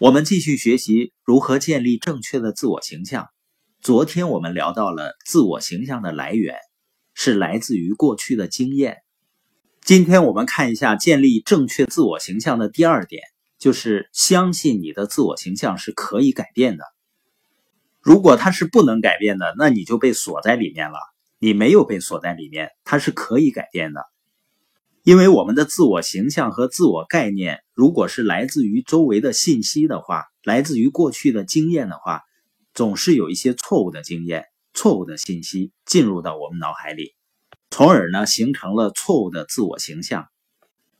我们继续学习如何建立正确的自我形象。昨天我们聊到了自我形象的来源是来自于过去的经验。今天我们看一下建立正确自我形象的第二点，就是相信你的自我形象是可以改变的。如果它是不能改变的，那你就被锁在里面了。你没有被锁在里面，它是可以改变的。因为我们的自我形象和自我概念，如果是来自于周围的信息的话，来自于过去的经验的话，总是有一些错误的经验、错误的信息进入到我们脑海里，从而呢形成了错误的自我形象。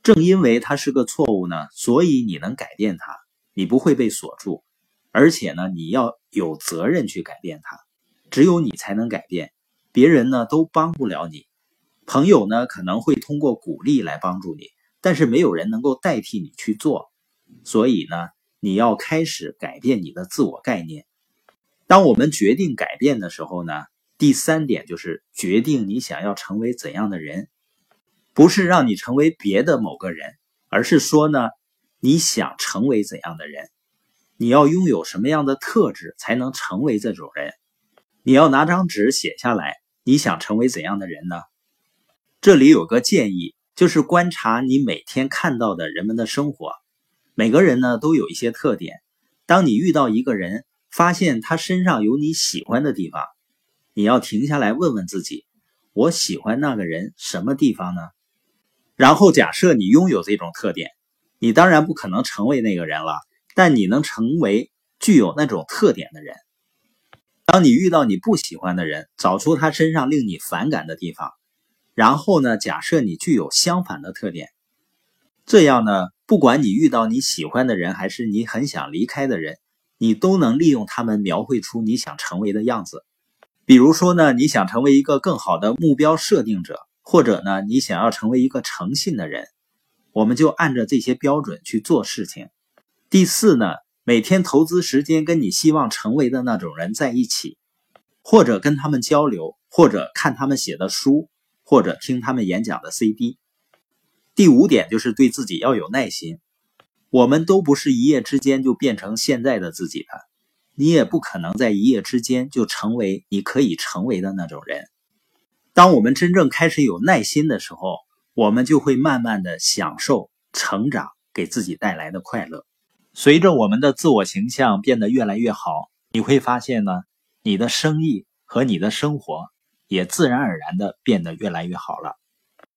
正因为它是个错误呢，所以你能改变它，你不会被锁住，而且呢你要有责任去改变它，只有你才能改变，别人呢都帮不了你。朋友呢可能会通过鼓励来帮助你，但是没有人能够代替你去做。所以呢，你要开始改变你的自我概念。当我们决定改变的时候呢，第三点就是决定你想要成为怎样的人，不是让你成为别的某个人，而是说呢，你想成为怎样的人，你要拥有什么样的特质才能成为这种人？你要拿张纸写下来，你想成为怎样的人呢？这里有个建议，就是观察你每天看到的人们的生活。每个人呢都有一些特点。当你遇到一个人，发现他身上有你喜欢的地方，你要停下来问问自己：我喜欢那个人什么地方呢？然后假设你拥有这种特点，你当然不可能成为那个人了，但你能成为具有那种特点的人。当你遇到你不喜欢的人，找出他身上令你反感的地方。然后呢？假设你具有相反的特点，这样呢，不管你遇到你喜欢的人，还是你很想离开的人，你都能利用他们描绘出你想成为的样子。比如说呢，你想成为一个更好的目标设定者，或者呢，你想要成为一个诚信的人，我们就按照这些标准去做事情。第四呢，每天投资时间跟你希望成为的那种人在一起，或者跟他们交流，或者看他们写的书。或者听他们演讲的 CD。第五点就是对自己要有耐心。我们都不是一夜之间就变成现在的自己的，你也不可能在一夜之间就成为你可以成为的那种人。当我们真正开始有耐心的时候，我们就会慢慢的享受成长给自己带来的快乐。随着我们的自我形象变得越来越好，你会发现呢，你的生意和你的生活。也自然而然的变得越来越好了。